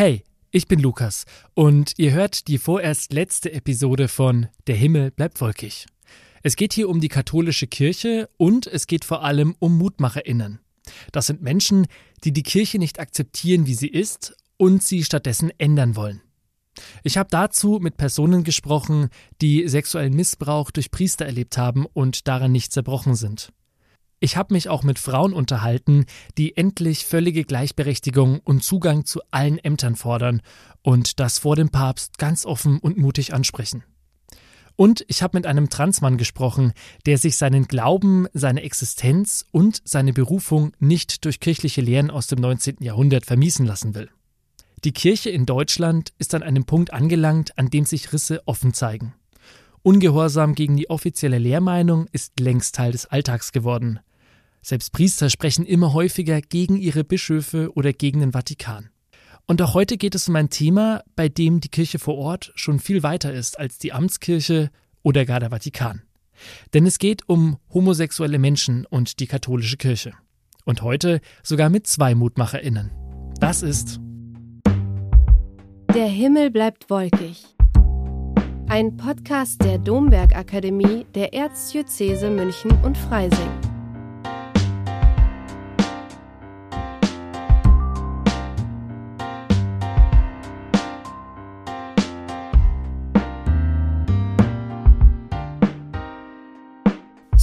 Hey, ich bin Lukas und ihr hört die vorerst letzte Episode von Der Himmel bleibt wolkig. Es geht hier um die katholische Kirche und es geht vor allem um Mutmacherinnen. Das sind Menschen, die die Kirche nicht akzeptieren, wie sie ist und sie stattdessen ändern wollen. Ich habe dazu mit Personen gesprochen, die sexuellen Missbrauch durch Priester erlebt haben und daran nicht zerbrochen sind. Ich habe mich auch mit Frauen unterhalten, die endlich völlige Gleichberechtigung und Zugang zu allen Ämtern fordern und das vor dem Papst ganz offen und mutig ansprechen. Und ich habe mit einem Transmann gesprochen, der sich seinen Glauben, seine Existenz und seine Berufung nicht durch kirchliche Lehren aus dem 19. Jahrhundert vermiesen lassen will. Die Kirche in Deutschland ist an einem Punkt angelangt, an dem sich Risse offen zeigen. Ungehorsam gegen die offizielle Lehrmeinung ist längst Teil des Alltags geworden. Selbst Priester sprechen immer häufiger gegen ihre Bischöfe oder gegen den Vatikan. Und auch heute geht es um ein Thema, bei dem die Kirche vor Ort schon viel weiter ist als die Amtskirche oder gar der Vatikan. Denn es geht um homosexuelle Menschen und die katholische Kirche. Und heute sogar mit zwei Mutmacherinnen. Das ist Der Himmel bleibt wolkig. Ein Podcast der Domberg Akademie der Erzdiözese München und Freising.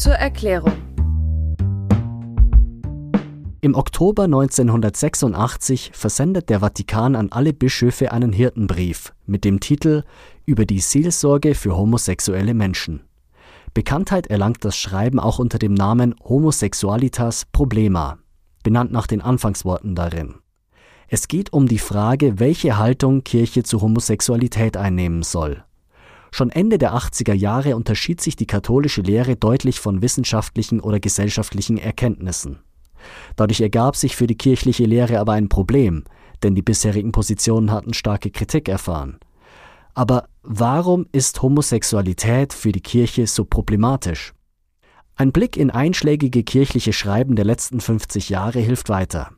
Zur Erklärung. Im Oktober 1986 versendet der Vatikan an alle Bischöfe einen Hirtenbrief mit dem Titel Über die Seelsorge für homosexuelle Menschen. Bekanntheit erlangt das Schreiben auch unter dem Namen Homosexualitas Problema, benannt nach den Anfangsworten darin. Es geht um die Frage, welche Haltung Kirche zu Homosexualität einnehmen soll. Schon Ende der 80er Jahre unterschied sich die katholische Lehre deutlich von wissenschaftlichen oder gesellschaftlichen Erkenntnissen. Dadurch ergab sich für die kirchliche Lehre aber ein Problem, denn die bisherigen Positionen hatten starke Kritik erfahren. Aber warum ist Homosexualität für die Kirche so problematisch? Ein Blick in einschlägige kirchliche Schreiben der letzten 50 Jahre hilft weiter.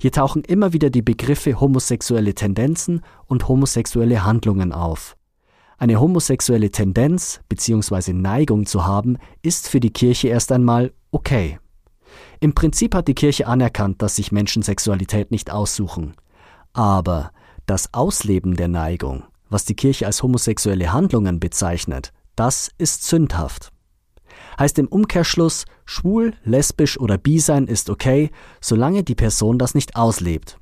Hier tauchen immer wieder die Begriffe homosexuelle Tendenzen und homosexuelle Handlungen auf. Eine homosexuelle Tendenz bzw. Neigung zu haben, ist für die Kirche erst einmal okay. Im Prinzip hat die Kirche anerkannt, dass sich Menschen Sexualität nicht aussuchen. Aber das Ausleben der Neigung, was die Kirche als homosexuelle Handlungen bezeichnet, das ist sündhaft. Heißt im Umkehrschluss, schwul, lesbisch oder bi sein ist okay, solange die Person das nicht auslebt.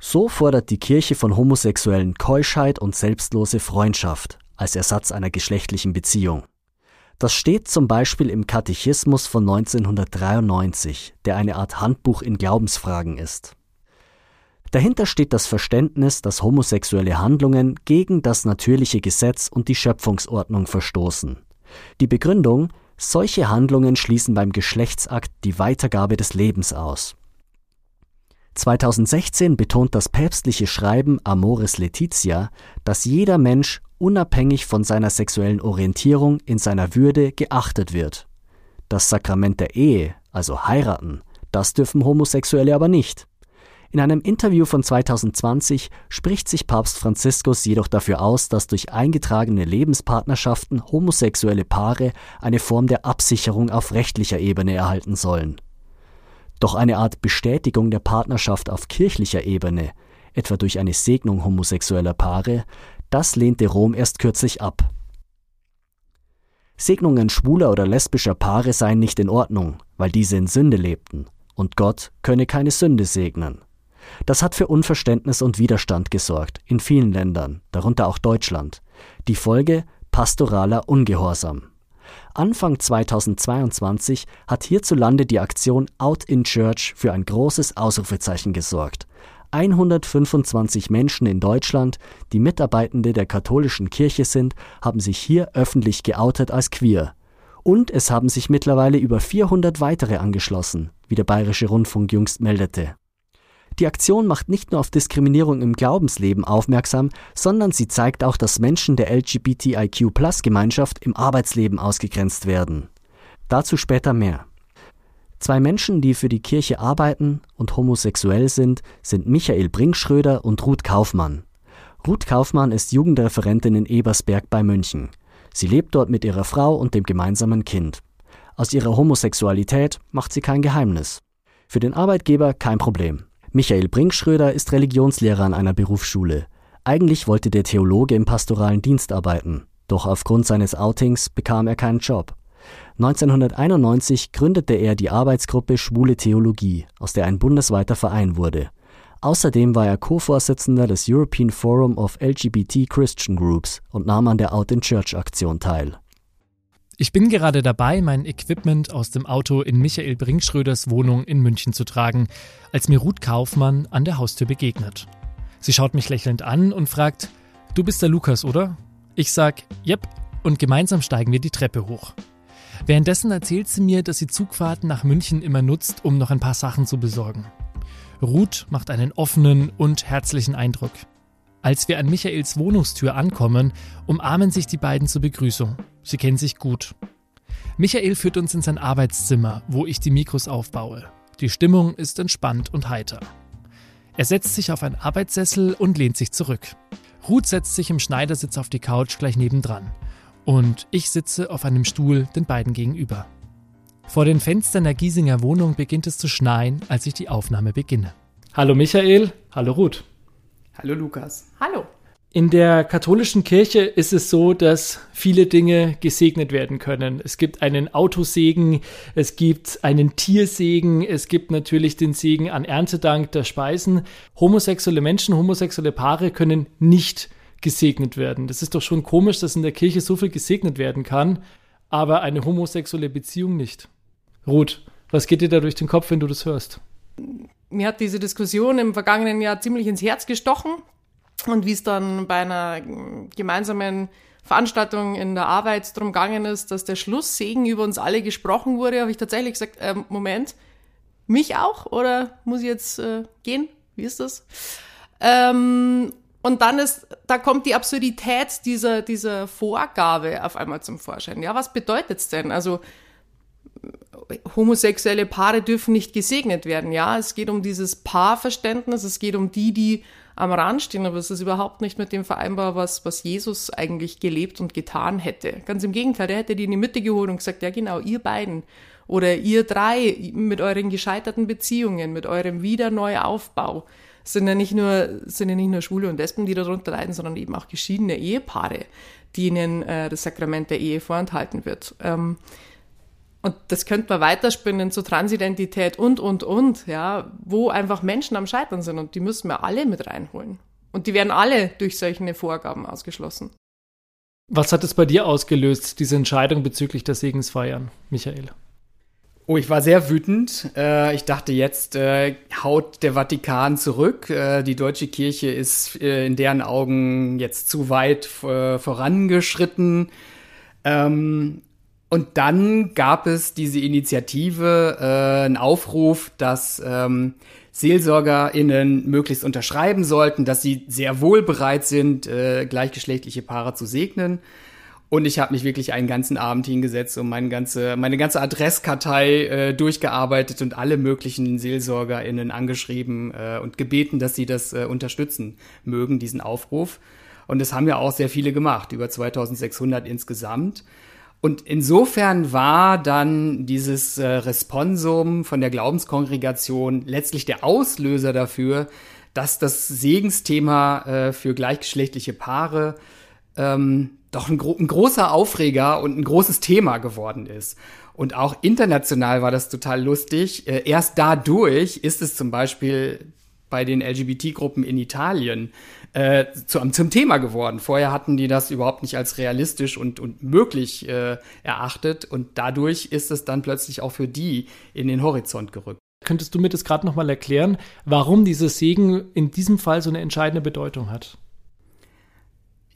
So fordert die Kirche von Homosexuellen Keuschheit und selbstlose Freundschaft als Ersatz einer geschlechtlichen Beziehung. Das steht zum Beispiel im Katechismus von 1993, der eine Art Handbuch in Glaubensfragen ist. Dahinter steht das Verständnis, dass homosexuelle Handlungen gegen das natürliche Gesetz und die Schöpfungsordnung verstoßen. Die Begründung, solche Handlungen schließen beim Geschlechtsakt die Weitergabe des Lebens aus. 2016 betont das päpstliche Schreiben Amoris Laetitia, dass jeder Mensch unabhängig von seiner sexuellen Orientierung in seiner Würde geachtet wird. Das Sakrament der Ehe, also heiraten, das dürfen Homosexuelle aber nicht. In einem Interview von 2020 spricht sich Papst Franziskus jedoch dafür aus, dass durch eingetragene Lebenspartnerschaften homosexuelle Paare eine Form der Absicherung auf rechtlicher Ebene erhalten sollen. Doch eine Art Bestätigung der Partnerschaft auf kirchlicher Ebene, etwa durch eine Segnung homosexueller Paare, das lehnte Rom erst kürzlich ab. Segnungen schwuler oder lesbischer Paare seien nicht in Ordnung, weil diese in Sünde lebten, und Gott könne keine Sünde segnen. Das hat für Unverständnis und Widerstand gesorgt, in vielen Ländern, darunter auch Deutschland. Die Folge pastoraler Ungehorsam. Anfang 2022 hat hierzulande die Aktion Out in Church für ein großes Ausrufezeichen gesorgt. 125 Menschen in Deutschland, die Mitarbeitende der katholischen Kirche sind, haben sich hier öffentlich geoutet als queer. Und es haben sich mittlerweile über 400 weitere angeschlossen, wie der Bayerische Rundfunk jüngst meldete. Die Aktion macht nicht nur auf Diskriminierung im Glaubensleben aufmerksam, sondern sie zeigt auch, dass Menschen der LGBTIQ-Plus-Gemeinschaft im Arbeitsleben ausgegrenzt werden. Dazu später mehr. Zwei Menschen, die für die Kirche arbeiten und homosexuell sind, sind Michael Brinkschröder und Ruth Kaufmann. Ruth Kaufmann ist Jugendreferentin in Ebersberg bei München. Sie lebt dort mit ihrer Frau und dem gemeinsamen Kind. Aus ihrer Homosexualität macht sie kein Geheimnis. Für den Arbeitgeber kein Problem. Michael Brinkschröder ist Religionslehrer an einer Berufsschule. Eigentlich wollte der Theologe im pastoralen Dienst arbeiten, doch aufgrund seines Outings bekam er keinen Job. 1991 gründete er die Arbeitsgruppe Schwule Theologie, aus der ein bundesweiter Verein wurde. Außerdem war er Co-Vorsitzender des European Forum of LGBT Christian Groups und nahm an der Out in Church Aktion teil. Ich bin gerade dabei, mein Equipment aus dem Auto in Michael Brinkschröders Wohnung in München zu tragen, als mir Ruth Kaufmann an der Haustür begegnet. Sie schaut mich lächelnd an und fragt, du bist der Lukas, oder? Ich sag, yep, und gemeinsam steigen wir die Treppe hoch. Währenddessen erzählt sie mir, dass sie Zugfahrten nach München immer nutzt, um noch ein paar Sachen zu besorgen. Ruth macht einen offenen und herzlichen Eindruck. Als wir an Michaels Wohnungstür ankommen, umarmen sich die beiden zur Begrüßung. Sie kennen sich gut. Michael führt uns in sein Arbeitszimmer, wo ich die Mikros aufbaue. Die Stimmung ist entspannt und heiter. Er setzt sich auf einen Arbeitssessel und lehnt sich zurück. Ruth setzt sich im Schneidersitz auf die Couch gleich nebendran. Und ich sitze auf einem Stuhl den beiden gegenüber. Vor den Fenstern der Giesinger Wohnung beginnt es zu schneien, als ich die Aufnahme beginne. Hallo Michael, hallo Ruth. Hallo Lukas. Hallo. In der katholischen Kirche ist es so, dass viele Dinge gesegnet werden können. Es gibt einen Autosegen, es gibt einen Tiersegen, es gibt natürlich den Segen an Erntedank der Speisen. Homosexuelle Menschen, homosexuelle Paare können nicht gesegnet werden. Das ist doch schon komisch, dass in der Kirche so viel gesegnet werden kann, aber eine homosexuelle Beziehung nicht. Ruth, was geht dir da durch den Kopf, wenn du das hörst? Mir hat diese Diskussion im vergangenen Jahr ziemlich ins Herz gestochen. Und wie es dann bei einer gemeinsamen Veranstaltung in der Arbeit drum gegangen ist, dass der Schlusssegen über uns alle gesprochen wurde, habe ich tatsächlich gesagt, äh, Moment, mich auch? Oder muss ich jetzt äh, gehen? Wie ist das? Ähm, und dann ist, da kommt die Absurdität dieser, dieser Vorgabe auf einmal zum Vorschein. Ja, was bedeutet's denn? Also, homosexuelle Paare dürfen nicht gesegnet werden. Ja, es geht um dieses Paarverständnis, es geht um die, die am Rand stehen, aber es ist überhaupt nicht mit dem vereinbar, was, was Jesus eigentlich gelebt und getan hätte. Ganz im Gegenteil, der hätte die in die Mitte geholt und gesagt, ja genau, ihr beiden oder ihr drei mit euren gescheiterten Beziehungen, mit eurem Wiederneuaufbau sind ja nicht nur, sind ja nicht nur Schwule und Lesben, die darunter leiden, sondern eben auch geschiedene Ehepaare, denen äh, das Sakrament der Ehe vorenthalten wird. Ähm, und das könnte man weiterspinnen zu Transidentität und, und, und, ja, wo einfach Menschen am Scheitern sind und die müssen wir alle mit reinholen. Und die werden alle durch solche Vorgaben ausgeschlossen. Was hat es bei dir ausgelöst, diese Entscheidung bezüglich der Segensfeiern, Michael? Oh, ich war sehr wütend. Äh, ich dachte, jetzt äh, haut der Vatikan zurück. Äh, die deutsche Kirche ist in deren Augen jetzt zu weit vorangeschritten. Ähm, und dann gab es diese Initiative, äh, einen Aufruf, dass ähm, SeelsorgerInnen möglichst unterschreiben sollten, dass sie sehr wohl bereit sind, äh, gleichgeschlechtliche Paare zu segnen. Und ich habe mich wirklich einen ganzen Abend hingesetzt und meine ganze, meine ganze Adresskartei äh, durchgearbeitet und alle möglichen SeelsorgerInnen angeschrieben äh, und gebeten, dass sie das äh, unterstützen mögen, diesen Aufruf. Und das haben ja auch sehr viele gemacht, über 2600 insgesamt. Und insofern war dann dieses äh, Responsum von der Glaubenskongregation letztlich der Auslöser dafür, dass das Segensthema äh, für gleichgeschlechtliche Paare ähm, doch ein, gro ein, großer Aufreger und ein großes Thema geworden ist. Und auch international war das total lustig. Äh, erst dadurch ist es zum Beispiel bei den LGBT-Gruppen in Italien äh, zu, zum Thema geworden. Vorher hatten die das überhaupt nicht als realistisch und, und möglich äh, erachtet und dadurch ist es dann plötzlich auch für die in den Horizont gerückt. Könntest du mir das gerade nochmal erklären, warum dieses Segen in diesem Fall so eine entscheidende Bedeutung hat?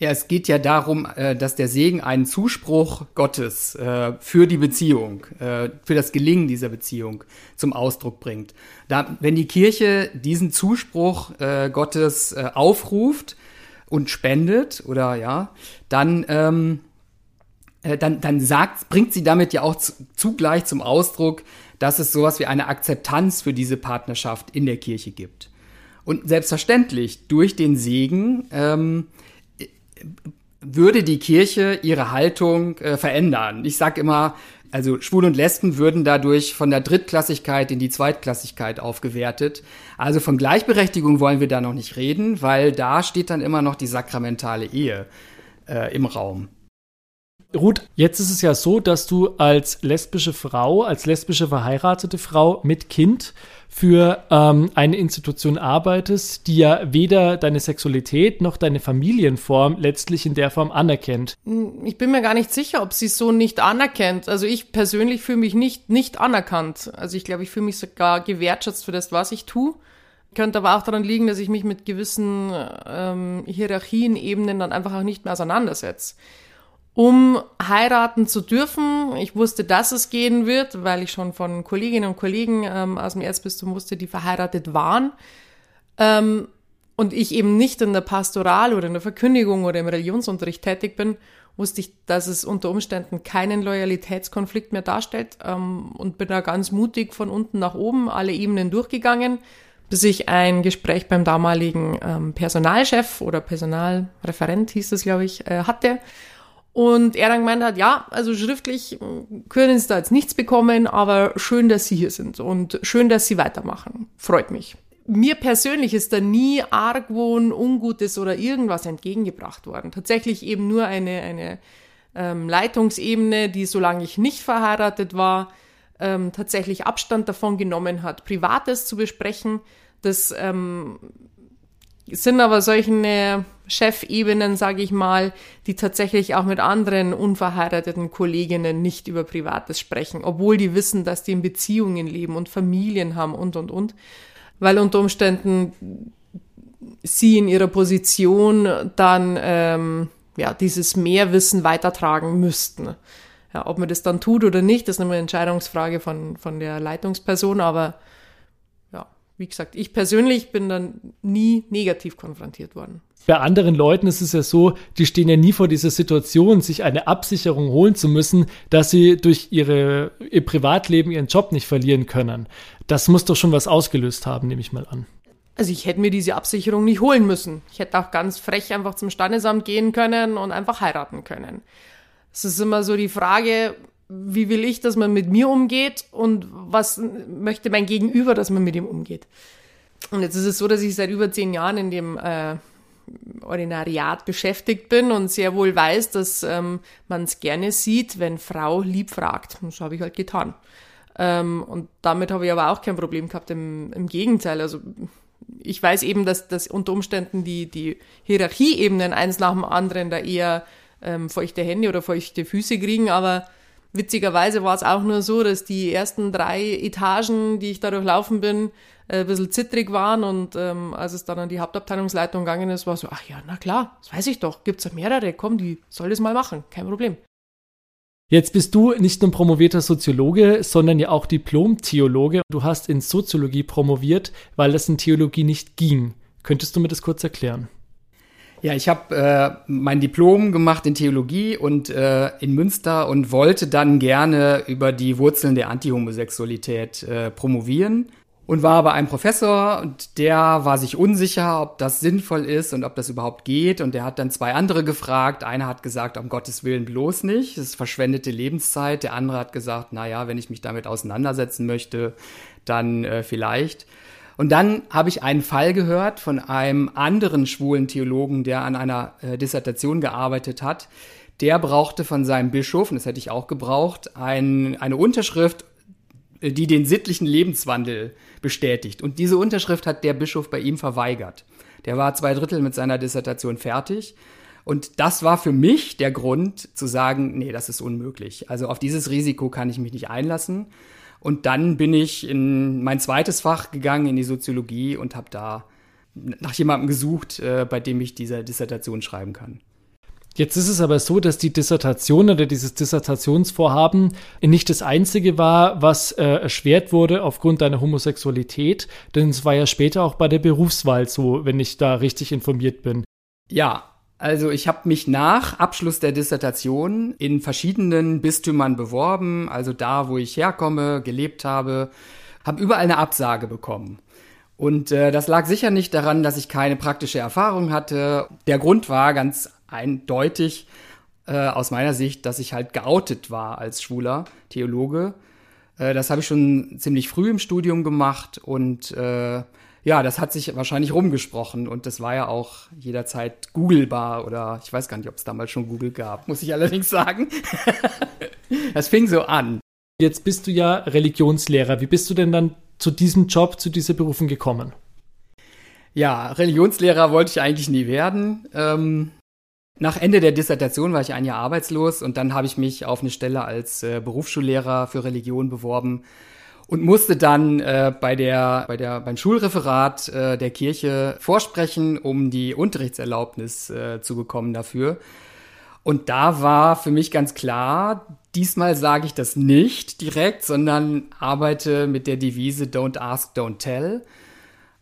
Ja, es geht ja darum, äh, dass der Segen einen Zuspruch Gottes äh, für die Beziehung, äh, für das Gelingen dieser Beziehung zum Ausdruck bringt. Wenn die Kirche diesen Zuspruch Gottes aufruft und spendet oder ja, dann ähm, dann, dann sagt, bringt sie damit ja auch zugleich zum Ausdruck, dass es sowas wie eine Akzeptanz für diese Partnerschaft in der Kirche gibt. Und selbstverständlich, durch den Segen ähm, würde die Kirche ihre Haltung äh, verändern. Ich sage immer, also Schwule und Lesben würden dadurch von der Drittklassigkeit in die Zweitklassigkeit aufgewertet. Also von Gleichberechtigung wollen wir da noch nicht reden, weil da steht dann immer noch die sakramentale Ehe äh, im Raum. Ruth, jetzt ist es ja so, dass du als lesbische Frau, als lesbische verheiratete Frau mit Kind für ähm, eine Institution arbeitest, die ja weder deine Sexualität noch deine Familienform letztlich in der Form anerkennt. Hm, ich bin mir gar nicht sicher, ob sie so nicht anerkennt. Also ich persönlich fühle mich nicht, nicht anerkannt. Also ich glaube, ich fühle mich sogar gewertschätzt für das, was ich tue. Könnte aber auch daran liegen, dass ich mich mit gewissen ähm, Hierarchienebenen dann einfach auch nicht mehr auseinandersetze um heiraten zu dürfen. Ich wusste, dass es gehen wird, weil ich schon von Kolleginnen und Kollegen ähm, aus dem Erzbistum wusste, die verheiratet waren. Ähm, und ich eben nicht in der Pastoral oder in der Verkündigung oder im Religionsunterricht tätig bin, wusste ich, dass es unter Umständen keinen Loyalitätskonflikt mehr darstellt ähm, und bin da ganz mutig von unten nach oben alle Ebenen durchgegangen, bis ich ein Gespräch beim damaligen ähm, Personalchef oder Personalreferent hieß es, glaube ich, äh, hatte und er dann gemeint hat, ja, also schriftlich können Sie da jetzt nichts bekommen, aber schön, dass Sie hier sind und schön, dass Sie weitermachen. Freut mich. Mir persönlich ist da nie Argwohn, Ungutes oder irgendwas entgegengebracht worden. Tatsächlich eben nur eine, eine ähm, Leitungsebene, die, solange ich nicht verheiratet war, ähm, tatsächlich Abstand davon genommen hat, Privates zu besprechen. Das ähm, sind aber solche Chefebenen, sage ich mal, die tatsächlich auch mit anderen unverheirateten Kolleginnen nicht über Privates sprechen, obwohl die wissen, dass die in Beziehungen leben und Familien haben und, und, und. Weil unter Umständen sie in ihrer Position dann ähm, ja, dieses Mehrwissen weitertragen müssten. Ja, ob man das dann tut oder nicht, ist eine Entscheidungsfrage von, von der Leitungsperson, aber wie gesagt, ich persönlich bin dann nie negativ konfrontiert worden. Bei anderen Leuten ist es ja so, die stehen ja nie vor dieser Situation, sich eine Absicherung holen zu müssen, dass sie durch ihre, ihr Privatleben ihren Job nicht verlieren können. Das muss doch schon was ausgelöst haben, nehme ich mal an. Also ich hätte mir diese Absicherung nicht holen müssen. Ich hätte auch ganz frech einfach zum Standesamt gehen können und einfach heiraten können. Es ist immer so die Frage, wie will ich, dass man mit mir umgeht und was möchte mein Gegenüber, dass man mit ihm umgeht. Und jetzt ist es so, dass ich seit über zehn Jahren in dem äh, Ordinariat beschäftigt bin und sehr wohl weiß, dass ähm, man es gerne sieht, wenn Frau lieb fragt. Und das habe ich halt getan. Ähm, und damit habe ich aber auch kein Problem gehabt, im, im Gegenteil. Also ich weiß eben, dass, dass unter Umständen die, die Hierarchieebenen eins nach dem anderen da eher ähm, feuchte Hände oder feuchte Füße kriegen, aber Witzigerweise war es auch nur so, dass die ersten drei Etagen, die ich da durchlaufen bin, äh, ein bisschen zittrig waren und ähm, als es dann an die Hauptabteilungsleitung gegangen ist, war so, ach ja, na klar, das weiß ich doch, gibt's ja mehrere, komm, die soll das mal machen, kein Problem. Jetzt bist du nicht nur promovierter Soziologe, sondern ja auch Diplom-Theologe. Du hast in Soziologie promoviert, weil es in Theologie nicht ging. Könntest du mir das kurz erklären? Ja, ich habe äh, mein Diplom gemacht in Theologie und äh, in Münster und wollte dann gerne über die Wurzeln der Antihomosexualität äh, promovieren und war bei einem Professor und der war sich unsicher, ob das sinnvoll ist und ob das überhaupt geht und der hat dann zwei andere gefragt. Einer hat gesagt, um Gottes Willen bloß nicht, es verschwendete Lebenszeit. Der andere hat gesagt, na ja, wenn ich mich damit auseinandersetzen möchte, dann äh, vielleicht. Und dann habe ich einen Fall gehört von einem anderen schwulen Theologen, der an einer äh, Dissertation gearbeitet hat. Der brauchte von seinem Bischof, und das hätte ich auch gebraucht, ein, eine Unterschrift, äh, die den sittlichen Lebenswandel bestätigt. Und diese Unterschrift hat der Bischof bei ihm verweigert. Der war zwei Drittel mit seiner Dissertation fertig. Und das war für mich der Grund zu sagen, nee, das ist unmöglich. Also auf dieses Risiko kann ich mich nicht einlassen. Und dann bin ich in mein zweites Fach gegangen, in die Soziologie und habe da nach jemandem gesucht, äh, bei dem ich diese Dissertation schreiben kann. Jetzt ist es aber so, dass die Dissertation oder dieses Dissertationsvorhaben nicht das einzige war, was äh, erschwert wurde aufgrund deiner Homosexualität, denn es war ja später auch bei der Berufswahl so, wenn ich da richtig informiert bin. Ja, Also ich habe mich nach Abschluss der Dissertation in verschiedenen Bistümern beworben, also da, wo ich herkomme, gelebt habe, habe überall eine Absage bekommen. Und äh, das lag sicher nicht daran, dass ich keine praktische Erfahrung hatte. Der Grund war ganz eindeutig äh, aus meiner Sicht, dass ich halt geoutet war als schwuler Theologe. Äh, das habe ich schon ziemlich früh im Studium gemacht und äh, ja, das hat sich wahrscheinlich rumgesprochen und das war ja auch jederzeit googlebar oder ich weiß gar nicht, ob es damals schon Google gab, muss ich allerdings sagen. das fing so an. Jetzt bist du ja Religionslehrer. Wie bist du denn dann zu diesem Job, zu dieser Berufung gekommen? Ja, Religionslehrer wollte ich eigentlich nie werden. Ähm, nach Ende der Dissertation war ich ein Jahr arbeitslos und dann habe ich mich auf eine Stelle als äh, Berufsschullehrer für Religion beworben und musste dann äh, bei der, bei der, beim Schulreferat äh, der Kirche vorsprechen, um die Unterrichtserlaubnis äh, zu bekommen dafür. Und da war für mich ganz klar, diesmal sage ich das nicht direkt, sondern arbeite mit der Devise Don't Ask, Don't Tell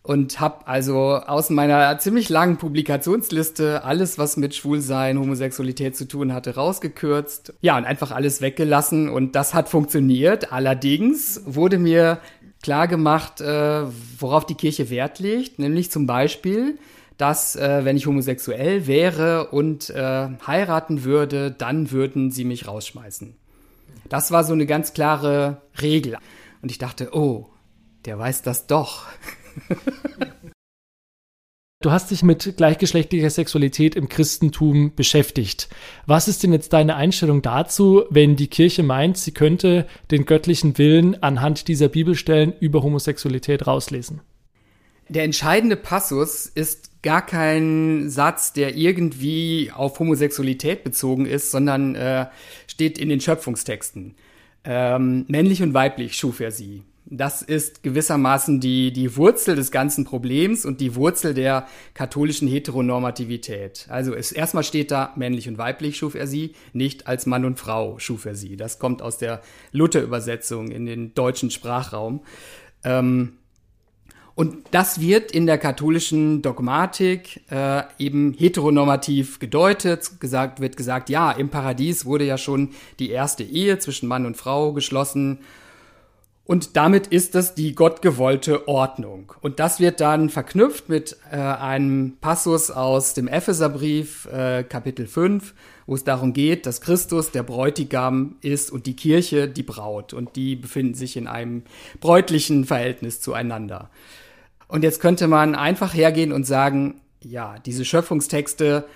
und habe also aus meiner ziemlich langen Publikationsliste alles, was mit Schwulsein, Homosexualität zu tun hatte, rausgekürzt. Ja, und einfach alles weggelassen und das hat funktioniert. Allerdings wurde mir klar gemacht, äh, worauf die Kirche Wert legt, nämlich zum Beispiel, dass äh, wenn ich homosexuell wäre und äh, heiraten würde, dann würden sie mich rausschmeißen. Das war so eine ganz klare Regel. Und ich dachte, oh, der weiß das doch. Du hast dich mit gleichgeschlechtlicher Sexualität im Christentum beschäftigt. Was ist denn jetzt deine Einstellung dazu, wenn die Kirche meint, sie könnte den göttlichen Willen anhand dieser Bibelstellen über Homosexualität rauslesen? Der entscheidende Passus ist gar kein Satz, der irgendwie auf Homosexualität bezogen ist, sondern äh, steht in den Schöpfungstexten. Ähm, männlich und weiblich schuf er sie. Das ist gewissermaßen die, die Wurzel des ganzen Problems und die Wurzel der katholischen Heteronormativität. Also es, erstmal steht da, männlich und weiblich schuf er sie, nicht als Mann und Frau schuf er sie. Das kommt aus der Luther-Übersetzung in den deutschen Sprachraum. Ähm, und das wird in der katholischen Dogmatik äh, eben heteronormativ gedeutet. Gesagt, wird gesagt, ja, im Paradies wurde ja schon die erste Ehe zwischen Mann und Frau geschlossen und damit ist das die gottgewollte Ordnung. Und das wird dann verknüpft mit äh, einem Passus aus dem Epheserbrief, äh, Kapitel 5, wo es darum geht, dass Christus der Bräutigam ist und die Kirche die Braut. Und die befinden sich in einem bräutlichen Verhältnis zueinander. Und jetzt könnte man einfach hergehen und sagen, ja, diese Schöpfungstexte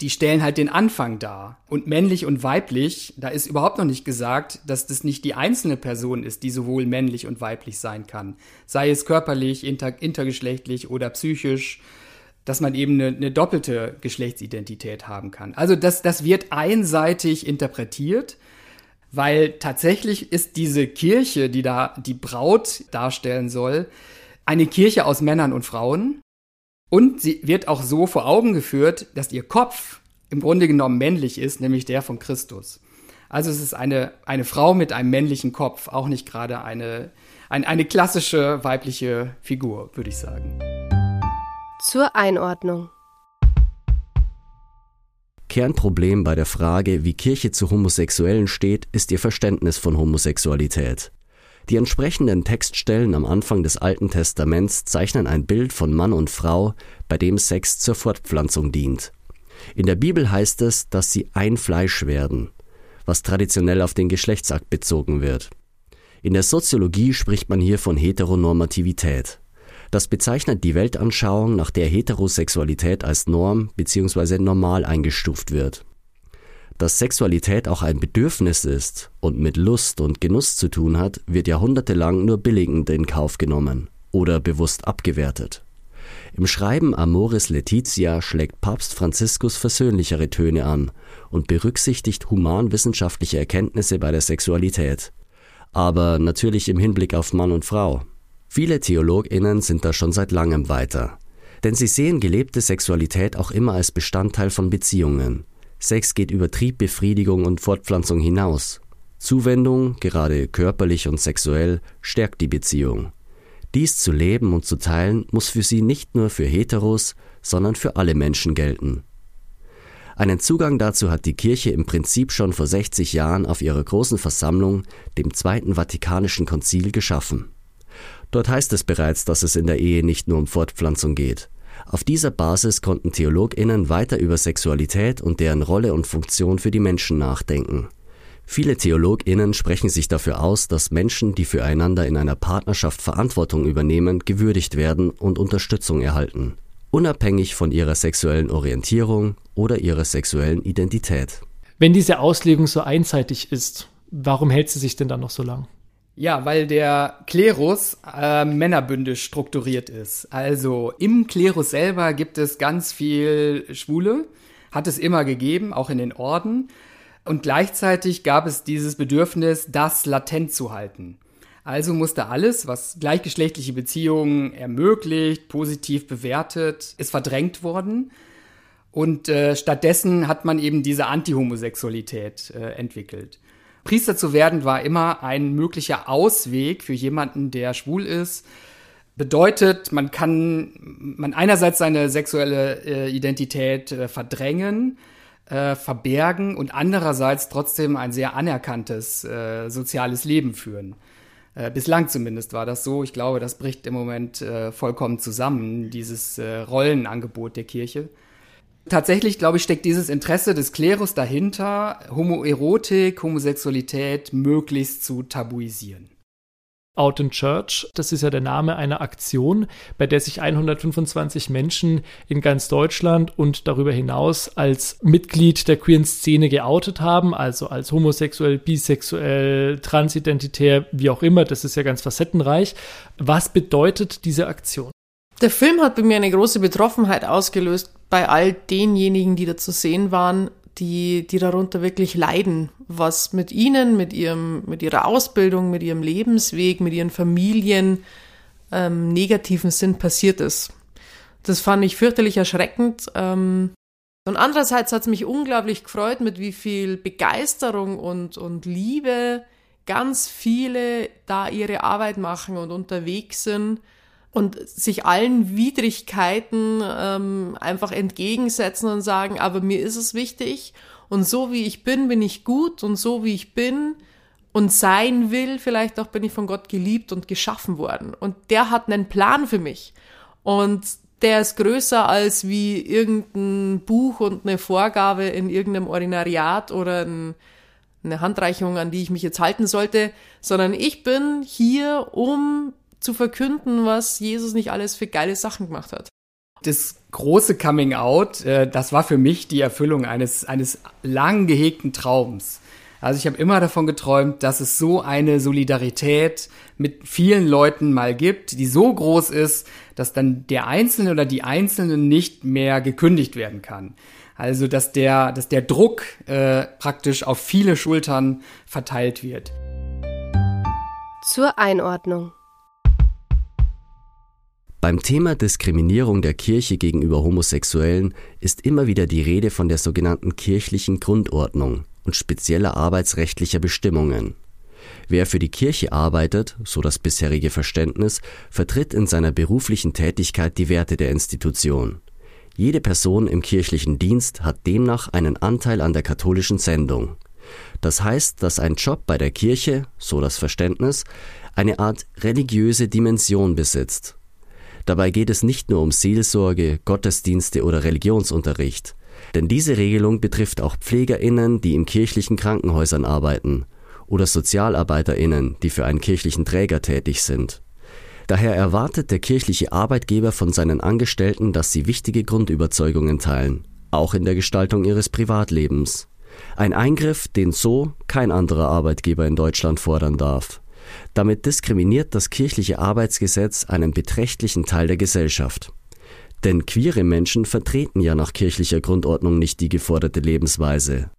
die stellen halt den Anfang dar. Und männlich und weiblich, da ist überhaupt noch nicht gesagt, dass das nicht die einzelne Person ist, die sowohl männlich und weiblich sein kann. Sei es körperlich, inter intergeschlechtlich oder psychisch, dass man eben eine, eine doppelte Geschlechtsidentität haben kann. Also das, das wird einseitig interpretiert, weil tatsächlich ist diese Kirche, die da die Braut darstellen soll, eine Kirche aus Männern und Frauen, und sie wird auch so vor Augen geführt, dass ihr Kopf im Grunde genommen männlich ist, nämlich der von Christus. Also es ist eine, eine Frau mit einem männlichen Kopf, auch nicht gerade eine, ein, eine klassische weibliche Figur, würde ich sagen. Zur Einordnung. Kernproblem bei der Frage, wie Kirche zu Homosexuellen steht, ist ihr Verständnis von Homosexualität. Die entsprechenden Textstellen am Anfang des Alten Testaments zeichnen ein Bild von Mann und Frau, bei dem Sex zur Fortpflanzung dient. In der Bibel heißt es, dass sie ein Fleisch werden, was traditionell auf den Geschlechtsakt bezogen wird. In der Soziologie spricht man hier von Heteronormativität. Das bezeichnet die Weltanschauung, nach der Heterosexualität als Norm bzw. normal eingestuft wird. Dass Sexualität auch ein Bedürfnis ist und mit Lust und Genuss zu tun hat, wird jahrhundertelang nur billigend in Kauf genommen oder bewusst abgewertet. Im Schreiben Amoris Laetitia schlägt Papst Franziskus versöhnlichere Töne an und berücksichtigt humanwissenschaftliche Erkenntnisse bei der Sexualität. Aber natürlich im Hinblick auf Mann und Frau. Viele TheologInnen sind da schon seit langem weiter. Denn sie sehen gelebte Sexualität auch immer als Bestandteil von Beziehungen, Sex geht über Triebbefriedigung und Fortpflanzung hinaus. Zuwendung, gerade körperlich und sexuell, stärkt die Beziehung. Dies zu leben und zu teilen muss für sie nicht nur für Heteros, sondern für alle Menschen gelten. Einen Zugang dazu hat die Kirche im Prinzip schon vor 60 Jahren auf ihrer großen Versammlung, dem Zweiten Vatikanischen Konzil, geschaffen. Dort heißt es bereits, dass es in der Ehe nicht nur um Fortpflanzung geht. Auf dieser Basis konnten TheologInnen weiter über Sexualität und deren Rolle und Funktion für die Menschen nachdenken. Viele TheologInnen sprechen sich dafür aus, dass Menschen, die füreinander in einer Partnerschaft Verantwortung übernehmen, gewürdigt werden und Unterstützung erhalten unabhängig von ihrer sexuellen Orientierung oder ihrer sexuellen Identität. Wenn diese Auslegung so einseitig ist, warum hält sie sich denn dann noch so lang? Ja, weil der Klerus äh, männerbündisch strukturiert ist. Also im Klerus selber gibt es ganz viel Schwule, hat es immer gegeben, auch in den Orden. Und gleichzeitig gab es dieses Bedürfnis, das latent zu halten. Also musste alles, was gleichgeschlechtliche Beziehungen ermöglicht, positiv bewertet, ist verdrängt worden. Und äh, stattdessen hat man eben diese Antihomosexualität äh, entwickelt. Priester zu werden war immer ein möglicher Ausweg für jemanden, der schwul ist. Bedeutet, man kann man einerseits seine sexuelle äh, Identität äh, verdrängen, äh, verbergen und andererseits trotzdem ein sehr anerkanntes äh, soziales Leben führen. Äh, bislang zumindest war das so. Ich glaube, das bricht im Moment äh, vollkommen zusammen, dieses Rollenangebot der Kirche. Tatsächlich, glaube ich, steckt dieses Interesse des Klerus dahinter, Homoerotik, Homosexualität möglichst zu tabuisieren. Out in Church. Das ist ja der Name einer Aktion, bei der sich 125 Menschen in ganz Deutschland und darüber hinaus als Mitglied der queeren Szene geoutet haben, also als homosexuell, bisexuell, transidentitär, wie auch immer. Das ist ja ganz facettenreich. Was bedeutet diese Aktion? Der Film hat bei mir eine große Betroffenheit ausgelöst bei all denjenigen, die da zu sehen waren, die, die darunter wirklich leiden, was mit ihnen, mit ihrem, mit ihrer Ausbildung, mit ihrem Lebensweg, mit ihren Familien ähm, negativen Sinn passiert ist. Das fand ich fürchterlich erschreckend. Ähm, und andererseits hat es mich unglaublich gefreut, mit wie viel Begeisterung und, und Liebe ganz viele da ihre Arbeit machen und unterwegs sind und sich allen Widrigkeiten ähm, einfach entgegensetzen und sagen, aber mir ist es wichtig und so wie ich bin, bin ich gut und so wie ich bin und sein will, vielleicht auch bin ich von Gott geliebt und geschaffen worden. Und der hat einen Plan für mich. Und der ist größer als wie irgendein Buch und eine Vorgabe in irgendeinem Ordinariat oder ein, eine Handreichung, an die ich mich jetzt halten sollte, sondern ich bin hier, um zu verkünden, was Jesus nicht alles für geile Sachen gemacht hat. Das große Coming Out, äh, das war für mich die Erfüllung eines, eines lang gehegten Traums. Also ich habe immer davon geträumt, dass es so eine Solidarität mit vielen Leuten mal gibt, die so groß ist, dass dann der Einzelne oder die Einzelne nicht mehr gekündigt werden kann. Also dass der, dass der Druck äh, praktisch auf viele Schultern verteilt wird. Zur Einordnung. Beim Thema Diskriminierung der Kirche gegenüber Homosexuellen ist immer wieder die Rede von der sogenannten kirchlichen Grundordnung und spezieller arbeitsrechtlicher Bestimmungen. Wer für die Kirche arbeitet, so das bisherige Verständnis, vertritt in seiner beruflichen Tätigkeit die Werte der Institution. Jede Person im kirchlichen Dienst hat demnach einen Anteil an der katholischen Sendung. Das heißt, dass ein Job bei der Kirche, so das Verständnis, eine Art religiöse Dimension besitzt Dabei geht es nicht nur um Seelsorge, Gottesdienste oder Religionsunterricht. Denn diese Regelung betrifft auch Pflegerinnen, die in kirchlichen Krankenhäusern arbeiten, oder Sozialarbeiterinnen, die für einen kirchlichen Träger tätig sind. Daher erwartet der kirchliche Arbeitgeber von seinen Angestellten, dass sie wichtige Grundüberzeugungen teilen, auch in der Gestaltung ihres Privatlebens. Ein Eingriff, den so kein anderer Arbeitgeber in Deutschland fordern darf. Damit diskriminiert das kirchliche Arbeitsgesetz einen beträchtlichen Teil der Gesellschaft. Denn queere Menschen vertreten ja nach kirchlicher Grundordnung nicht die geforderte Lebensweise.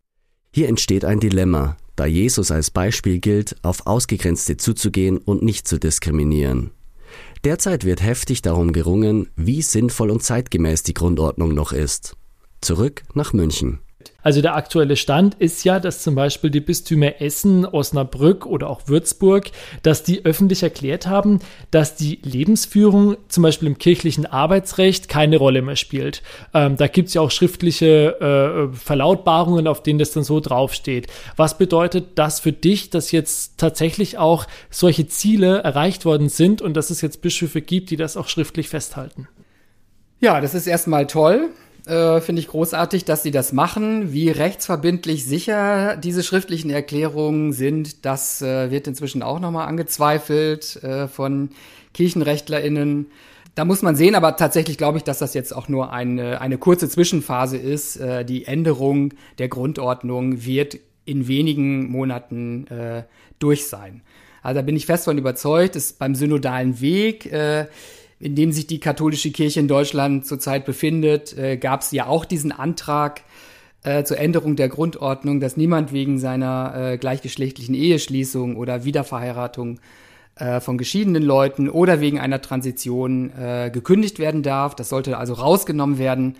Hier entsteht ein Dilemma, da Jesus als Beispiel gilt, auf Ausgegrenzte zuzugehen und nicht zu diskriminieren. Derzeit wird heftig darum gerungen, wie sinnvoll und zeitgemäß die Grundordnung noch ist. Zurück nach München. Also der aktuelle Stand ist ja, dass zum Beispiel die Bistümer Essen, Osnabrück oder auch Würzburg, dass die öffentlich erklärt haben, dass die Lebensführung zum Beispiel im kirchlichen Arbeitsrecht keine Rolle mehr spielt. Ähm, da gibt es ja auch schriftliche äh, Verlautbarungen, auf denen das dann so draufsteht. Was bedeutet das für dich, dass jetzt tatsächlich auch solche Ziele erreicht worden sind und dass es jetzt Bischöfe gibt, die das auch schriftlich festhalten? Ja, das ist erstmal toll. Äh, Finde ich großartig, dass sie das machen. Wie rechtsverbindlich sicher diese schriftlichen Erklärungen sind, das äh, wird inzwischen auch nochmal angezweifelt äh, von KirchenrechtlerInnen. Da muss man sehen, aber tatsächlich glaube ich, dass das jetzt auch nur eine, eine kurze Zwischenphase ist. Äh, die Änderung der Grundordnung wird in wenigen Monaten äh, durch sein. Also da bin ich fest von überzeugt, ist beim synodalen Weg äh, in dem sich die katholische Kirche in Deutschland zurzeit befindet, äh, gab es ja auch diesen Antrag äh, zur Änderung der Grundordnung, dass niemand wegen seiner äh, gleichgeschlechtlichen Eheschließung oder Wiederverheiratung äh, von geschiedenen Leuten oder wegen einer Transition äh, gekündigt werden darf. Das sollte also rausgenommen werden.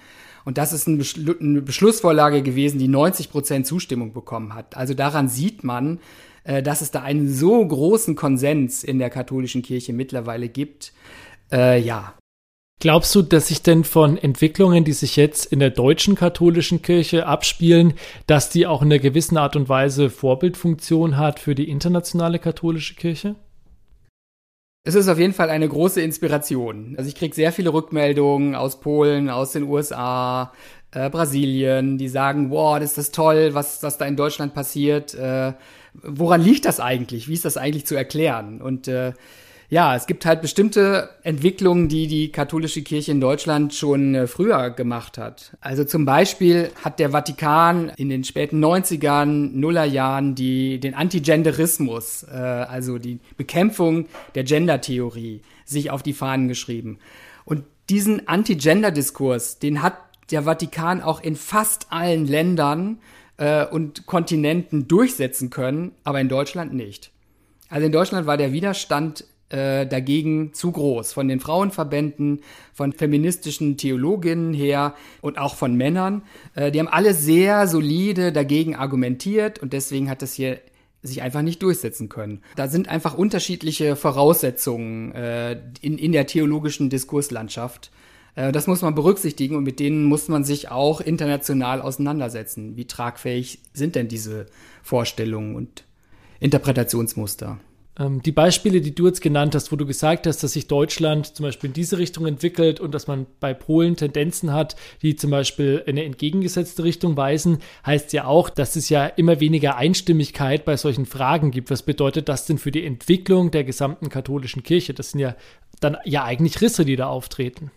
Und das ist eine Beschlussvorlage gewesen, die 90 Prozent Zustimmung bekommen hat. Also daran sieht man, äh, dass es da einen so großen Konsens in der katholischen Kirche mittlerweile gibt, äh, ja. Glaubst du, dass sich denn von Entwicklungen, die sich jetzt in der deutschen katholischen Kirche abspielen, dass die auch in einer gewissen Art und Weise Vorbildfunktion hat für die internationale katholische Kirche? Es ist auf jeden Fall eine große Inspiration. Also ich kriege sehr viele Rückmeldungen aus Polen, aus den USA, äh, Brasilien, die sagen, wow, das ist das toll, was, was da in Deutschland passiert. Äh, woran liegt das eigentlich? Wie ist das eigentlich zu erklären? Und äh, ja, es gibt halt bestimmte Entwicklungen, die die katholische Kirche in Deutschland schon äh, früher gemacht hat. Also zum Beispiel hat der Vatikan in den späten 90ern, Nullerjahren die, den Antigenderismus, äh, also die Bekämpfung der Gendertheorie, sich auf die Fahnen geschrieben. Und diesen Anti-Gender-Diskurs, den hat der Vatikan auch in fast allen Ländern äh, und Kontinenten durchsetzen können, aber in Deutschland nicht. Also in Deutschland war der Widerstand äh, dagegen zu groß. Von den Frauenverbänden, von feministischen Theologinnen her und auch von Männern. Äh, die haben alle sehr solide dagegen argumentiert und deswegen hat das hier sich einfach nicht durchsetzen können. Da sind einfach unterschiedliche Voraussetzungen äh, in, in der theologischen Diskurslandschaft. Äh, das muss man berücksichtigen und mit denen muss man sich auch international auseinandersetzen. Wie tragfähig sind denn diese Vorstellungen und Interpretationsmuster? Ähm, die Beispiele, die du jetzt genannt hast, wo du gesagt hast, dass sich Deutschland zum Beispiel in diese Richtung entwickelt und dass man bei Polen Tendenzen hat, die zum Beispiel in eine entgegengesetzte Richtung weisen, heißt ja auch, dass es ja immer weniger Einstimmigkeit bei solchen Fragen gibt. Was bedeutet das denn für die Entwicklung der gesamten katholischen Kirche? Das sind ja dann ja eigentlich Risse, die da auftreten.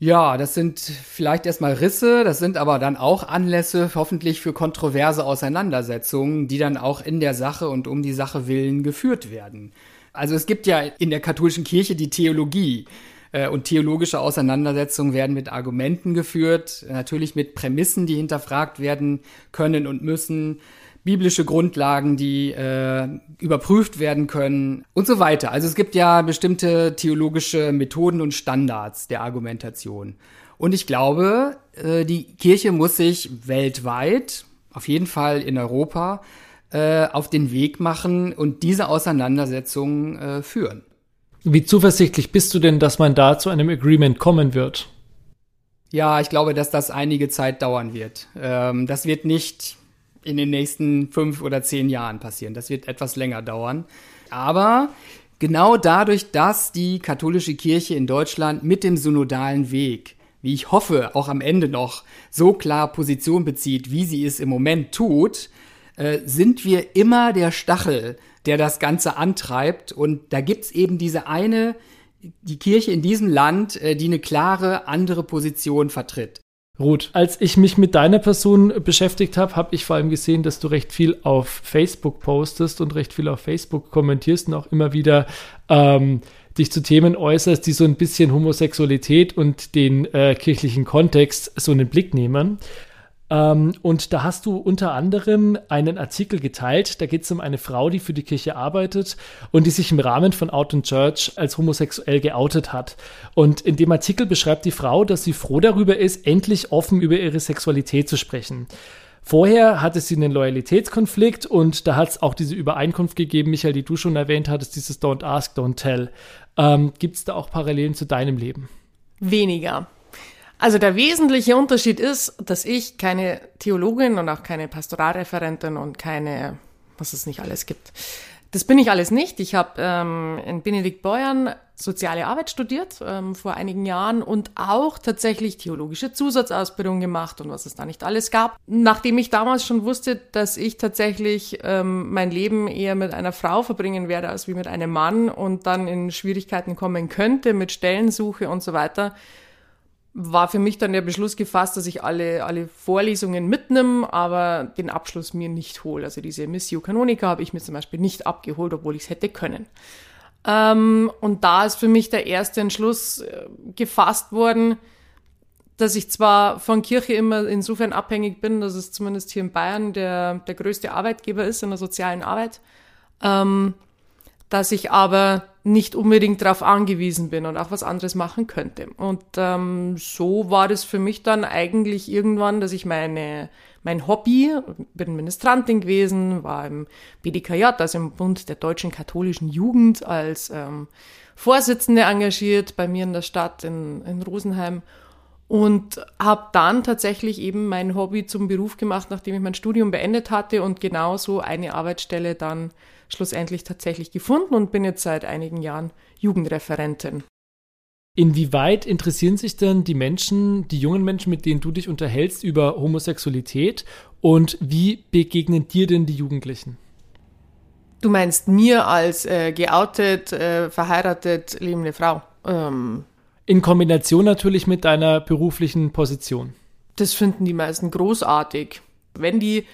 Ja, das sind vielleicht erstmal Risse, das sind aber dann auch Anlässe hoffentlich für kontroverse Auseinandersetzungen, die dann auch in der Sache und um die Sache willen geführt werden. Also es gibt ja in der katholischen Kirche die Theologie äh, und theologische Auseinandersetzungen werden mit Argumenten geführt, natürlich mit Prämissen, die hinterfragt werden können und müssen biblische Grundlagen, die äh, überprüft werden können und so weiter. Also es gibt ja bestimmte theologische Methoden und Standards der Argumentation. Und ich glaube, äh, die Kirche muss sich weltweit, auf jeden Fall in Europa, äh, auf den Weg machen und diese Auseinandersetzungen äh, führen. Wie zuversichtlich bist du denn, dass man da zu einem Agreement kommen wird? Ja, ich glaube, dass das einige Zeit dauern wird. Ähm, das wird nicht in den nächsten fünf oder zehn Jahren passieren. Das wird etwas länger dauern. Aber genau dadurch, dass die katholische Kirche in Deutschland mit dem synodalen Weg, wie ich hoffe, auch am Ende noch so klar Position bezieht, wie sie es im Moment tut, äh, sind wir immer der Stachel, der das Ganze antreibt. Und da gibt's eben diese eine, die Kirche in diesem Land, äh, die eine klare andere Position vertritt. Ruth, als ich mich mit deiner Person beschäftigt habe, habe ich vor allem gesehen, dass du recht viel auf Facebook postest und recht viel auf Facebook kommentierst und auch immer wieder ähm, dich zu Themen äußerst, die so ein bisschen Homosexualität und den äh, kirchlichen Kontext so einen Blick nehmen. Ähm, und da hast du unter anderem einen Artikel geteilt. Da geht es um eine Frau, die für die Kirche arbeitet und die sich im Rahmen von Out and Church als homosexuell geoutet hat. Und in dem Artikel beschreibt die Frau, dass sie froh darüber ist, endlich offen über ihre Sexualität zu sprechen. Vorher hatte sie einen Loyalitätskonflikt und da hat es auch diese Übereinkunft gegeben, Michael, die du schon erwähnt hattest, dieses Don't Ask, Don't Tell. Ähm, Gibt es da auch Parallelen zu deinem Leben? Weniger. Also der wesentliche Unterschied ist, dass ich keine Theologin und auch keine Pastoralreferentin und keine, was es nicht alles gibt. Das bin ich alles nicht. Ich habe ähm, in Benedikt Beuern soziale Arbeit studiert ähm, vor einigen Jahren und auch tatsächlich theologische Zusatzausbildung gemacht und was es da nicht alles gab. Nachdem ich damals schon wusste, dass ich tatsächlich ähm, mein Leben eher mit einer Frau verbringen werde als wie mit einem Mann und dann in Schwierigkeiten kommen könnte mit Stellensuche und so weiter, war für mich dann der Beschluss gefasst, dass ich alle, alle Vorlesungen mitnehme, aber den Abschluss mir nicht hole. Also diese Missio Canonica habe ich mir zum Beispiel nicht abgeholt, obwohl ich es hätte können. Ähm, und da ist für mich der erste Entschluss äh, gefasst worden, dass ich zwar von Kirche immer insofern abhängig bin, dass es zumindest hier in Bayern der, der größte Arbeitgeber ist in der sozialen Arbeit, ähm, dass ich aber nicht unbedingt darauf angewiesen bin und auch was anderes machen könnte. Und ähm, so war das für mich dann eigentlich irgendwann, dass ich meine mein Hobby, bin Ministrantin gewesen, war im BDKJ, also im Bund der deutschen katholischen Jugend, als ähm, Vorsitzende engagiert bei mir in der Stadt in, in Rosenheim und habe dann tatsächlich eben mein Hobby zum Beruf gemacht, nachdem ich mein Studium beendet hatte und genauso eine Arbeitsstelle dann schlussendlich tatsächlich gefunden und bin jetzt seit einigen Jahren Jugendreferentin. Inwieweit interessieren sich denn die Menschen, die jungen Menschen, mit denen du dich unterhältst, über Homosexualität und wie begegnen dir denn die Jugendlichen? Du meinst mir als äh, geoutet, äh, verheiratet, lebende Frau? Ähm, In Kombination natürlich mit deiner beruflichen Position. Das finden die meisten großartig. Wenn die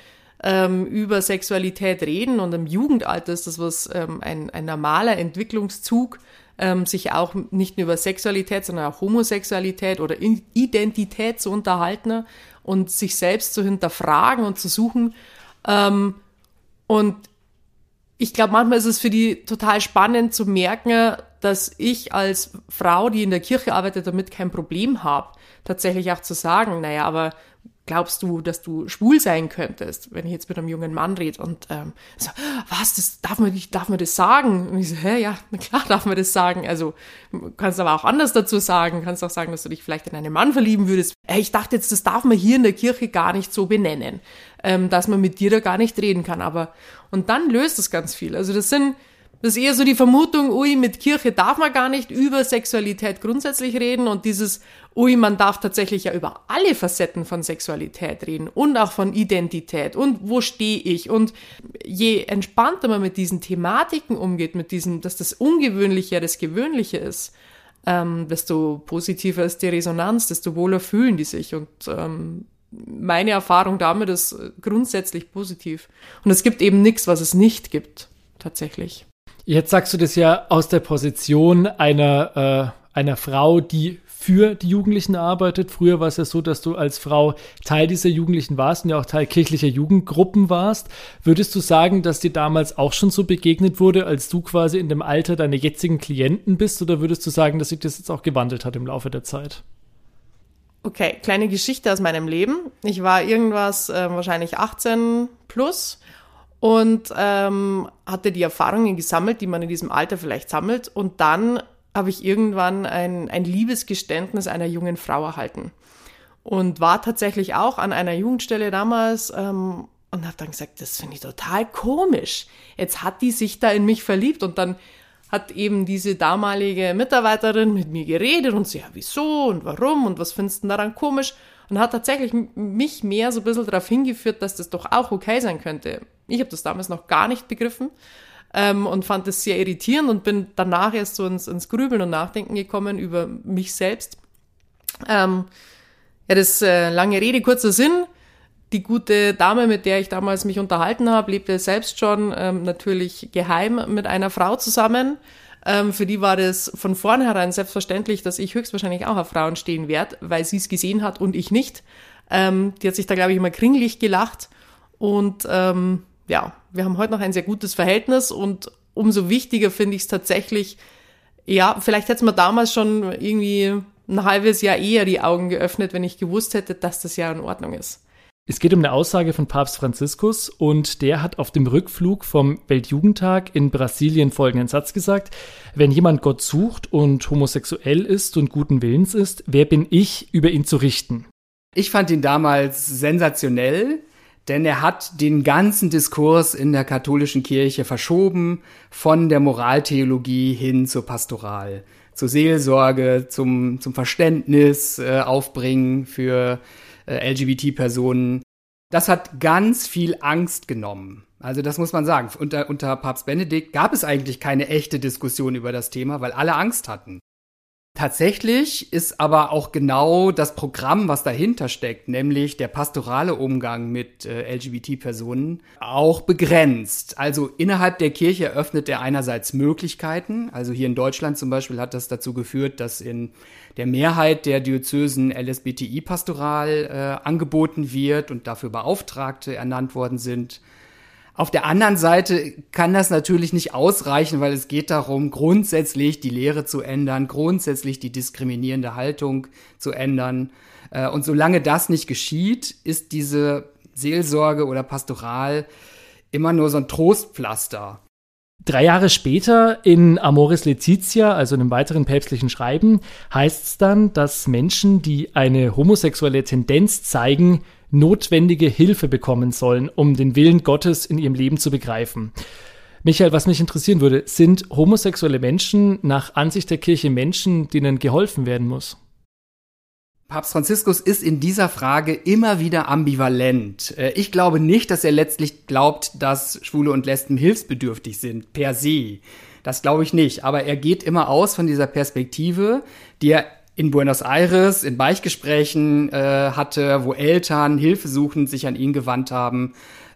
ähm, über Sexualität reden und im Jugendalter ist das was ähm, ein, ein normaler Entwicklungszug, ähm, sich auch nicht nur über Sexualität, sondern auch Homosexualität oder Identität zu unterhalten und sich selbst zu hinterfragen und zu suchen. Ähm, und ich glaube, manchmal ist es für die total spannend zu merken, dass ich als Frau, die in der Kirche arbeitet, damit kein Problem habe, tatsächlich auch zu sagen, naja, aber glaubst du, dass du schwul sein könntest, wenn ich jetzt mit einem jungen Mann rede und ähm, so, was, das darf man nicht, darf man das sagen? Und ich so, hä, ja, na klar darf man das sagen. Also kannst aber auch anders dazu sagen, kannst auch sagen, dass du dich vielleicht in einen Mann verlieben würdest. Ich dachte jetzt, das darf man hier in der Kirche gar nicht so benennen, ähm, dass man mit dir da gar nicht reden kann. Aber und dann löst das ganz viel. Also das sind das ist eher so die Vermutung, ui, mit Kirche darf man gar nicht über Sexualität grundsätzlich reden. Und dieses, ui, man darf tatsächlich ja über alle Facetten von Sexualität reden. Und auch von Identität. Und wo stehe ich? Und je entspannter man mit diesen Thematiken umgeht, mit diesem, dass das Ungewöhnliche ja das Gewöhnliche ist, ähm, desto positiver ist die Resonanz, desto wohler fühlen die sich. Und ähm, meine Erfahrung damit ist grundsätzlich positiv. Und es gibt eben nichts, was es nicht gibt, tatsächlich. Jetzt sagst du das ja aus der Position einer, äh, einer Frau, die für die Jugendlichen arbeitet. Früher war es ja so, dass du als Frau Teil dieser Jugendlichen warst und ja auch Teil kirchlicher Jugendgruppen warst. Würdest du sagen, dass dir damals auch schon so begegnet wurde, als du quasi in dem Alter deiner jetzigen Klienten bist? Oder würdest du sagen, dass sich das jetzt auch gewandelt hat im Laufe der Zeit? Okay, kleine Geschichte aus meinem Leben. Ich war irgendwas äh, wahrscheinlich 18 plus und ähm, hatte die Erfahrungen gesammelt, die man in diesem Alter vielleicht sammelt. Und dann habe ich irgendwann ein, ein Liebesgeständnis einer jungen Frau erhalten. Und war tatsächlich auch an einer Jugendstelle damals ähm, und habe dann gesagt, das finde ich total komisch. Jetzt hat die sich da in mich verliebt und dann hat eben diese damalige Mitarbeiterin mit mir geredet und sie, ja, wieso und warum und was findest du daran komisch? Und hat tatsächlich mich mehr so ein bisschen darauf hingeführt, dass das doch auch okay sein könnte. Ich habe das damals noch gar nicht begriffen ähm, und fand das sehr irritierend und bin danach erst so ins, ins Grübeln und Nachdenken gekommen über mich selbst. Ähm, ja, das äh, lange Rede, kurzer Sinn. Die gute Dame, mit der ich damals mich unterhalten habe, lebte selbst schon ähm, natürlich geheim mit einer Frau zusammen. Ähm, für die war das von vornherein selbstverständlich, dass ich höchstwahrscheinlich auch auf Frauen stehen werde, weil sie es gesehen hat und ich nicht. Ähm, die hat sich da, glaube ich, immer kringlich gelacht. Und ähm, ja, wir haben heute noch ein sehr gutes Verhältnis und umso wichtiger finde ich es tatsächlich, ja, vielleicht hätte mir damals schon irgendwie ein halbes Jahr eher die Augen geöffnet, wenn ich gewusst hätte, dass das ja in Ordnung ist. Es geht um eine Aussage von Papst Franziskus und der hat auf dem Rückflug vom Weltjugendtag in Brasilien folgenden Satz gesagt, wenn jemand Gott sucht und homosexuell ist und guten Willens ist, wer bin ich, über ihn zu richten? Ich fand ihn damals sensationell, denn er hat den ganzen Diskurs in der katholischen Kirche verschoben von der Moraltheologie hin zur Pastoral, zur Seelsorge, zum, zum Verständnis äh, aufbringen für äh, LGBT-Personen. Das hat ganz viel Angst genommen. Also das muss man sagen. Unter, unter Papst Benedikt gab es eigentlich keine echte Diskussion über das Thema, weil alle Angst hatten. Tatsächlich ist aber auch genau das Programm, was dahinter steckt, nämlich der pastorale Umgang mit äh, LGBT-Personen, auch begrenzt. Also innerhalb der Kirche eröffnet er einerseits Möglichkeiten. Also hier in Deutschland zum Beispiel hat das dazu geführt, dass in der Mehrheit der Diözesen LSBTI-Pastoral äh, angeboten wird und dafür Beauftragte ernannt worden sind. Auf der anderen Seite kann das natürlich nicht ausreichen, weil es geht darum, grundsätzlich die Lehre zu ändern, grundsätzlich die diskriminierende Haltung zu ändern. Äh, und solange das nicht geschieht, ist diese Seelsorge oder Pastoral immer nur so ein Trostpflaster. Drei Jahre später in Amoris Laetitia, also in einem weiteren päpstlichen Schreiben, heißt es dann, dass Menschen, die eine homosexuelle Tendenz zeigen, notwendige Hilfe bekommen sollen, um den Willen Gottes in ihrem Leben zu begreifen. Michael, was mich interessieren würde, sind homosexuelle Menschen nach Ansicht der Kirche Menschen, denen geholfen werden muss? Papst Franziskus ist in dieser Frage immer wieder ambivalent. Äh, ich glaube nicht, dass er letztlich glaubt, dass Schwule und Lesben hilfsbedürftig sind, per se. Das glaube ich nicht. Aber er geht immer aus von dieser Perspektive, die er in Buenos Aires in Beichgesprächen äh, hatte, wo Eltern hilfesuchend sich an ihn gewandt haben.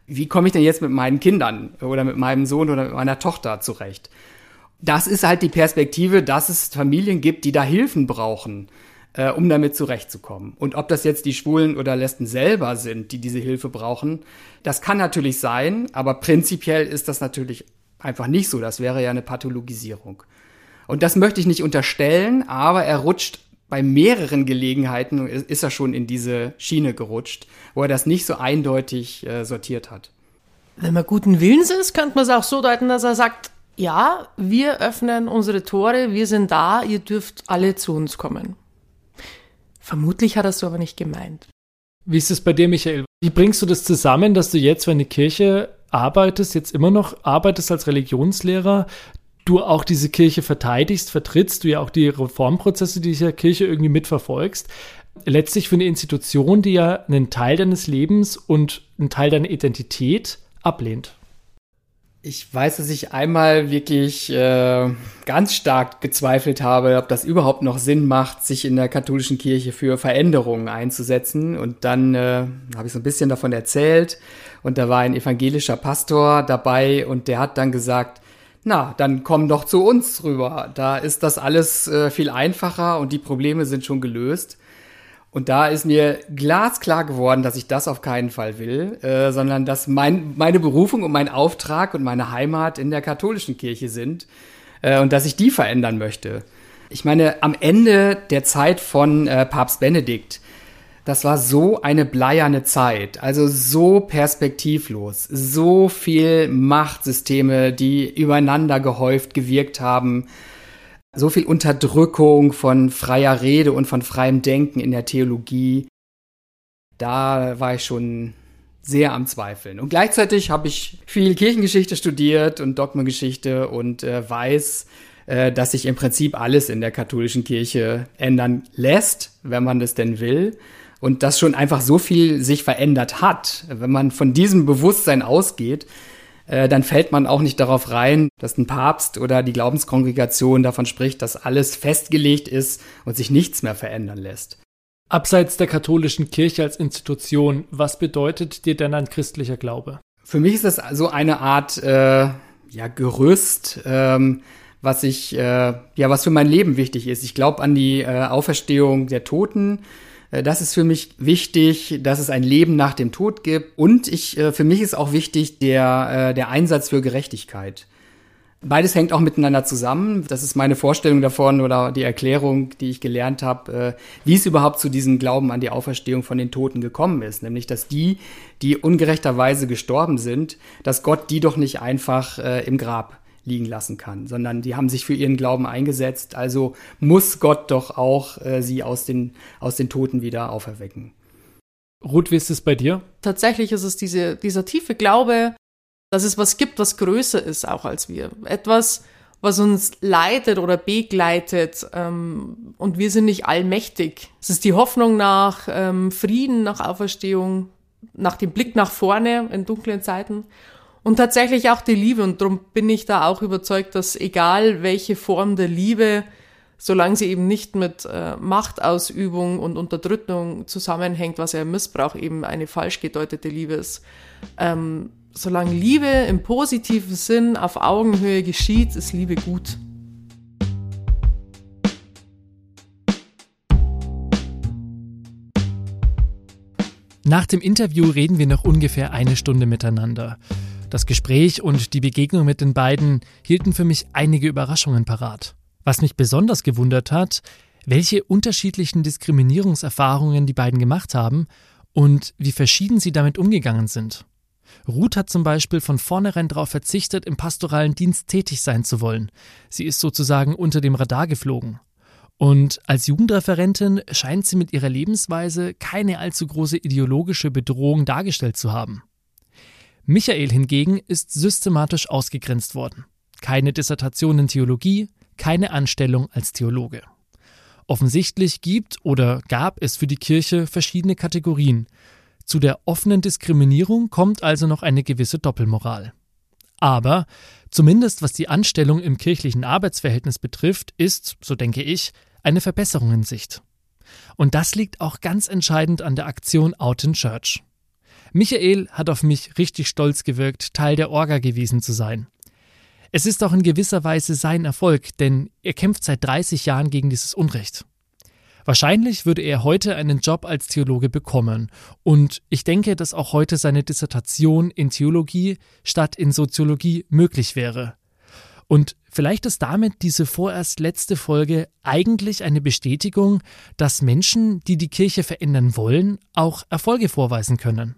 Wie komme ich denn jetzt mit meinen Kindern oder mit meinem Sohn oder mit meiner Tochter zurecht? Das ist halt die Perspektive, dass es Familien gibt, die da Hilfen brauchen, äh, um damit zurechtzukommen. Und ob das jetzt die Schwulen oder Lesben selber sind, die diese Hilfe brauchen, das kann natürlich sein, aber prinzipiell ist das natürlich einfach nicht so. Das wäre ja eine Pathologisierung. Und das möchte ich nicht unterstellen, aber er rutscht bei mehreren Gelegenheiten ist er schon in diese Schiene gerutscht, wo er das nicht so eindeutig äh, sortiert hat. Wenn man guten Willens ist, könnte man es auch so deuten, dass er sagt, ja, wir öffnen unsere Tore, wir sind da, ihr dürft alle zu uns kommen. Vermutlich hat er es so aber nicht gemeint. Wie ist es bei dir, Michael? Wie bringst du das zusammen, dass du jetzt für eine Kirche arbeitest, jetzt immer noch arbeitest als Religionslehrer, du auch diese Kirche verteidigst, vertrittst, du ja auch die Reformprozesse dieser Kirche irgendwie mitverfolgst. Letztlich für eine Institution, die ja einen Teil deines Lebens und einen Teil deiner Identität ablehnt. Ich weiß, dass ich einmal wirklich äh, ganz stark gezweifelt habe, ob das überhaupt noch Sinn macht, sich in der katholischen Kirche für Veränderungen einzusetzen. Und dann äh, habe ich so ein bisschen davon erzählt. Und da war ein evangelischer Pastor dabei und der hat dann gesagt, na, dann komm doch zu uns rüber. Da ist das alles äh, viel einfacher und die Probleme sind schon gelöst. Und da ist mir glasklar geworden, dass ich das auf keinen Fall will, äh, sondern dass mein, meine Berufung und mein Auftrag und meine Heimat in der katholischen Kirche sind äh, und dass ich die verändern möchte. Ich meine, am Ende der Zeit von äh, Papst Benedikt das war so eine bleierne Zeit, also so perspektivlos, so viel Machtsysteme, die übereinander gehäuft gewirkt haben, so viel Unterdrückung von freier Rede und von freiem Denken in der Theologie. Da war ich schon sehr am Zweifeln. Und gleichzeitig habe ich viel Kirchengeschichte studiert und Dogmengeschichte und äh, weiß, äh, dass sich im Prinzip alles in der katholischen Kirche ändern lässt, wenn man das denn will und dass schon einfach so viel sich verändert hat. Wenn man von diesem Bewusstsein ausgeht, äh, dann fällt man auch nicht darauf rein, dass ein Papst oder die Glaubenskongregation davon spricht, dass alles festgelegt ist und sich nichts mehr verändern lässt. Abseits der katholischen Kirche als Institution, was bedeutet dir denn ein christlicher Glaube? Für mich ist das so eine Art äh, ja, Gerüst, ähm, was ich, äh, ja, was für mein Leben wichtig ist. Ich glaube an die äh, Auferstehung der Toten das ist für mich wichtig, dass es ein Leben nach dem Tod gibt. Und ich, äh, für mich ist auch wichtig der, äh, der Einsatz für Gerechtigkeit. Beides hängt auch miteinander zusammen. Das ist meine Vorstellung davon oder die Erklärung, die ich gelernt habe, wie es überhaupt zu diesem Glauben an die Auferstehung von den Toten gekommen ist. Nämlich, dass die, die ungerechterweise gestorben sind, dass Gott die doch nicht einfach im Grab liegen lassen kann, sondern die haben sich für ihren Glauben eingesetzt. Also muss Gott doch auch äh, sie aus den, aus den Toten wieder auferwecken. Ruth, wie ist es bei dir? Tatsächlich ist es diese, dieser tiefe Glaube, dass es was gibt, was größer ist auch als wir. Etwas, was uns leitet oder begleitet ähm, und wir sind nicht allmächtig. Es ist die Hoffnung nach ähm, Frieden, nach Auferstehung, nach dem Blick nach vorne in dunklen Zeiten und tatsächlich auch die Liebe. Und darum bin ich da auch überzeugt, dass egal welche Form der Liebe, solange sie eben nicht mit äh, Machtausübung und Unterdrückung zusammenhängt, was ja im Missbrauch eben eine falsch gedeutete Liebe ist, ähm, solange Liebe im positiven Sinn auf Augenhöhe geschieht, ist Liebe gut. Nach dem Interview reden wir noch ungefähr eine Stunde miteinander. Das Gespräch und die Begegnung mit den beiden hielten für mich einige Überraschungen parat. Was mich besonders gewundert hat, welche unterschiedlichen Diskriminierungserfahrungen die beiden gemacht haben und wie verschieden sie damit umgegangen sind. Ruth hat zum Beispiel von vornherein darauf verzichtet, im pastoralen Dienst tätig sein zu wollen. Sie ist sozusagen unter dem Radar geflogen. Und als Jugendreferentin scheint sie mit ihrer Lebensweise keine allzu große ideologische Bedrohung dargestellt zu haben. Michael hingegen ist systematisch ausgegrenzt worden. Keine Dissertation in Theologie, keine Anstellung als Theologe. Offensichtlich gibt oder gab es für die Kirche verschiedene Kategorien. Zu der offenen Diskriminierung kommt also noch eine gewisse Doppelmoral. Aber zumindest was die Anstellung im kirchlichen Arbeitsverhältnis betrifft, ist, so denke ich, eine Verbesserung in Sicht. Und das liegt auch ganz entscheidend an der Aktion Out in Church. Michael hat auf mich richtig stolz gewirkt, Teil der Orga gewesen zu sein. Es ist auch in gewisser Weise sein Erfolg, denn er kämpft seit 30 Jahren gegen dieses Unrecht. Wahrscheinlich würde er heute einen Job als Theologe bekommen, und ich denke, dass auch heute seine Dissertation in Theologie statt in Soziologie möglich wäre. Und vielleicht ist damit diese vorerst letzte Folge eigentlich eine Bestätigung, dass Menschen, die die Kirche verändern wollen, auch Erfolge vorweisen können.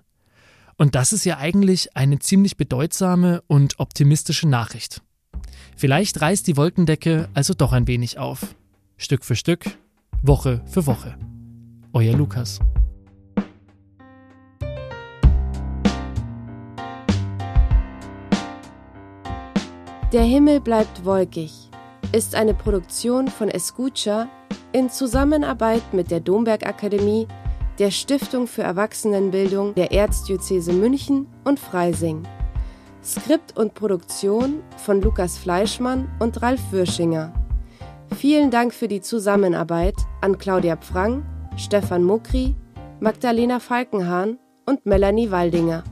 Und das ist ja eigentlich eine ziemlich bedeutsame und optimistische Nachricht. Vielleicht reißt die Wolkendecke also doch ein wenig auf. Stück für Stück, Woche für Woche. Euer Lukas. Der Himmel bleibt wolkig ist eine Produktion von Escucha in Zusammenarbeit mit der Domberg Akademie der Stiftung für Erwachsenenbildung der Erzdiözese München und Freising. Skript und Produktion von Lukas Fleischmann und Ralf Würschinger. Vielen Dank für die Zusammenarbeit an Claudia Pfrang, Stefan Mukri, Magdalena Falkenhahn und Melanie Waldinger.